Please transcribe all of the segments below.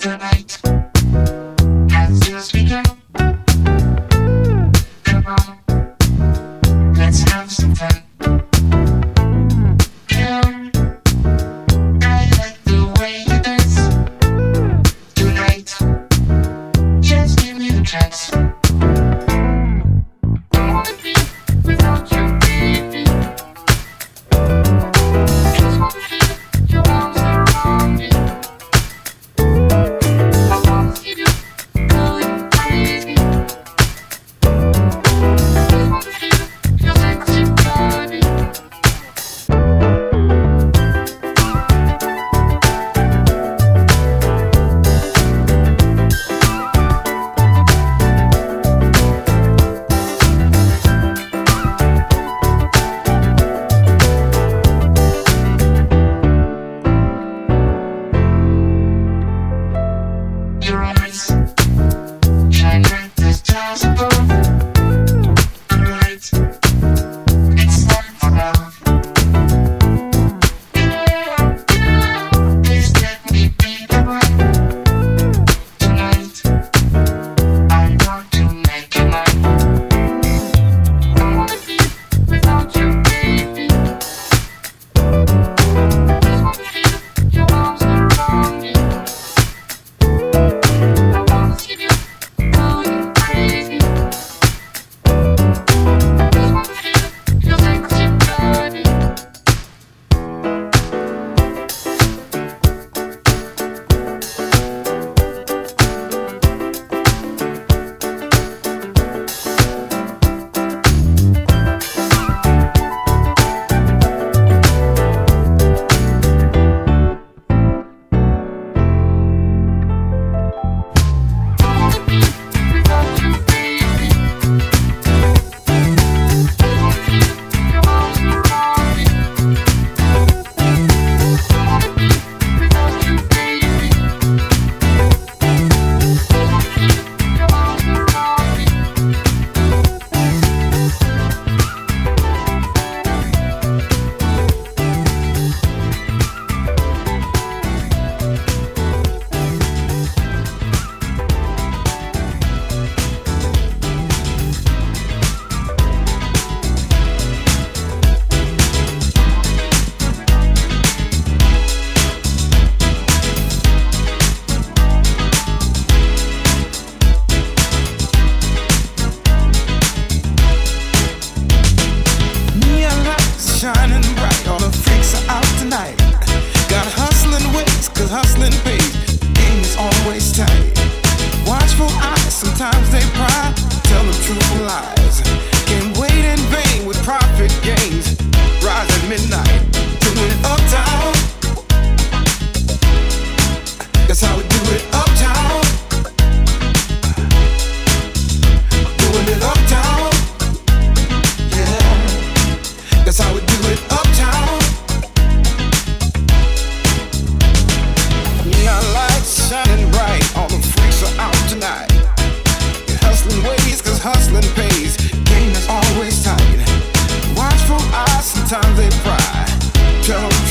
tonight.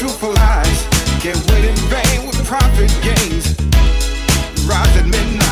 beautiful eyes. Can't wait in vain with profit gains. Rise at midnight.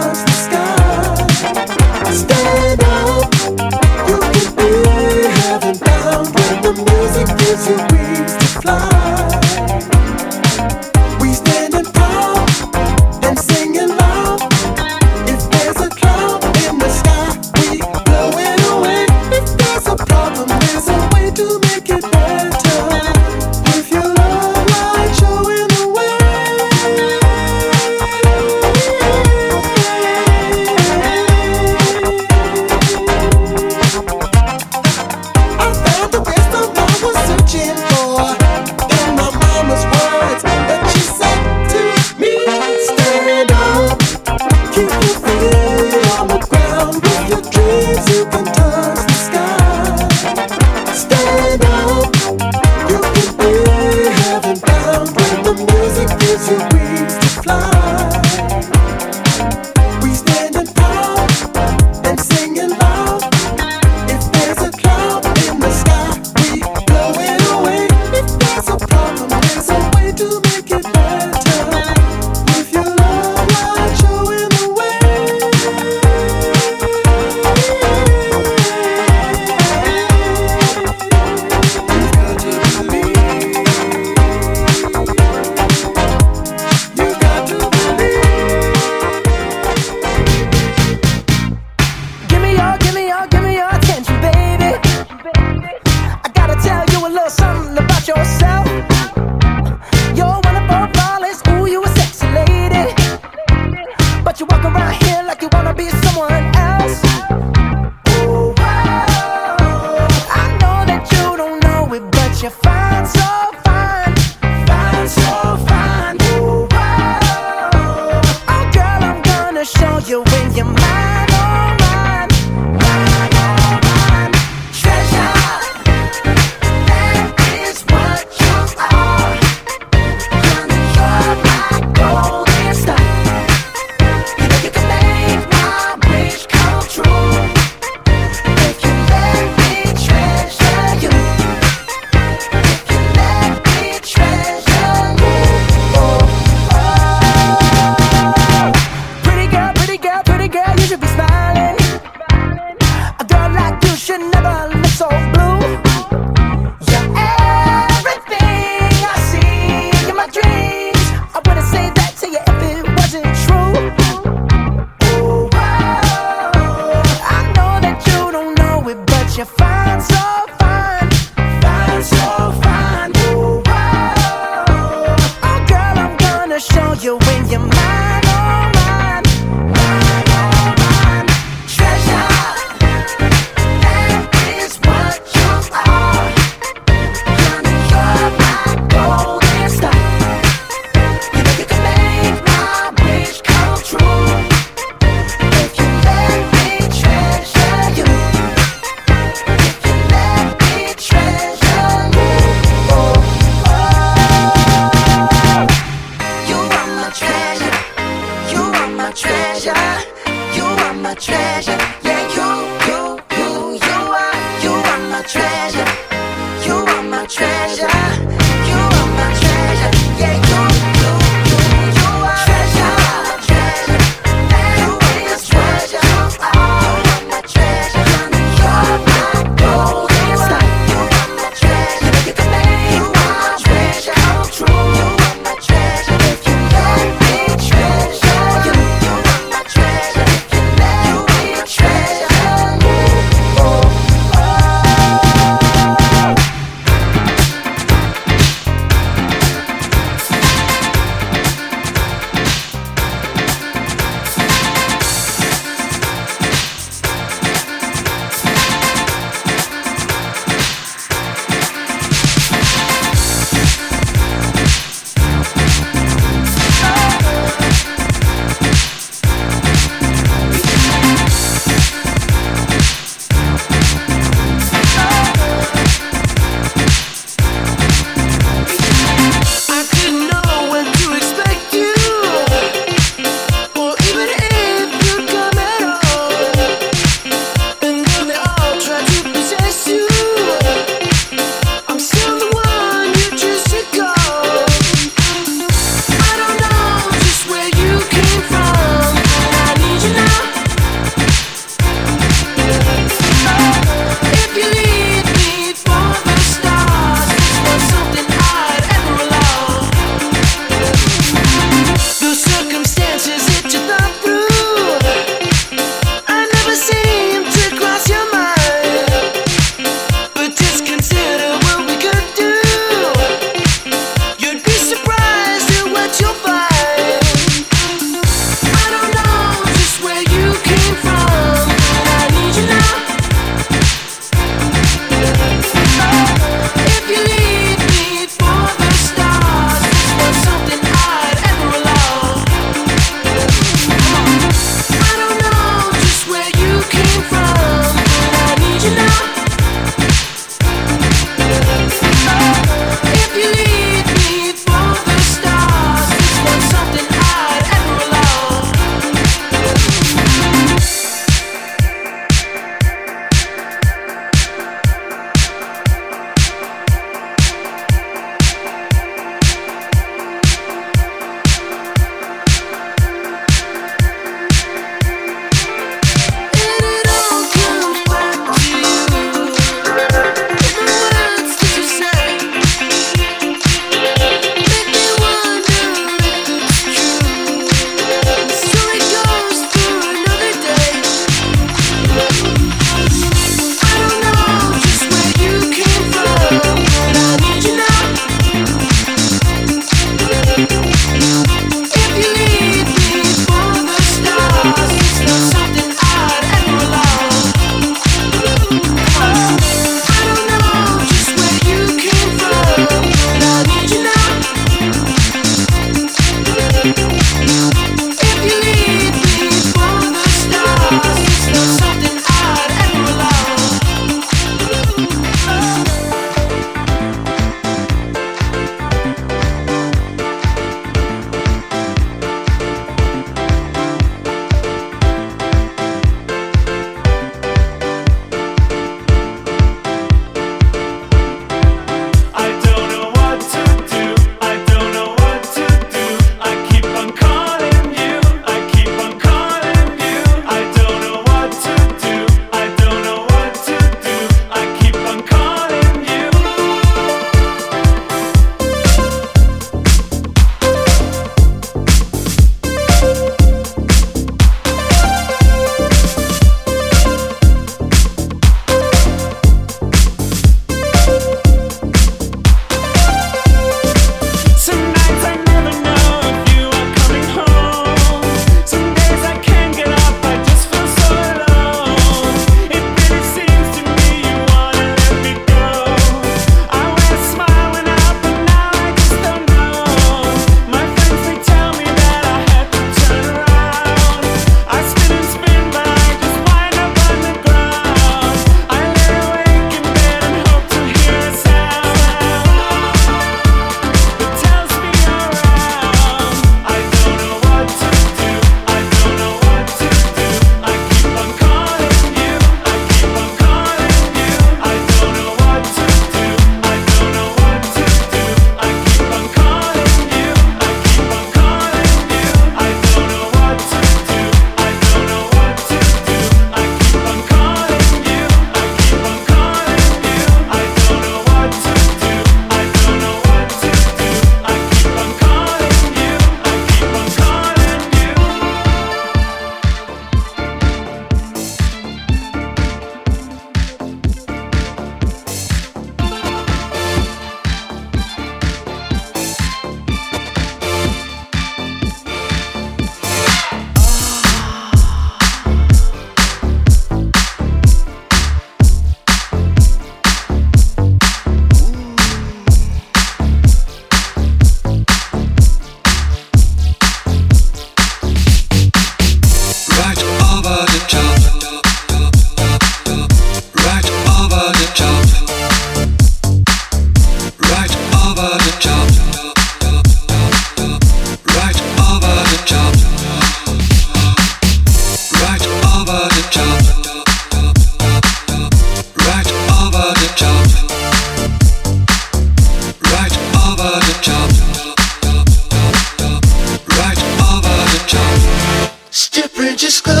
just go.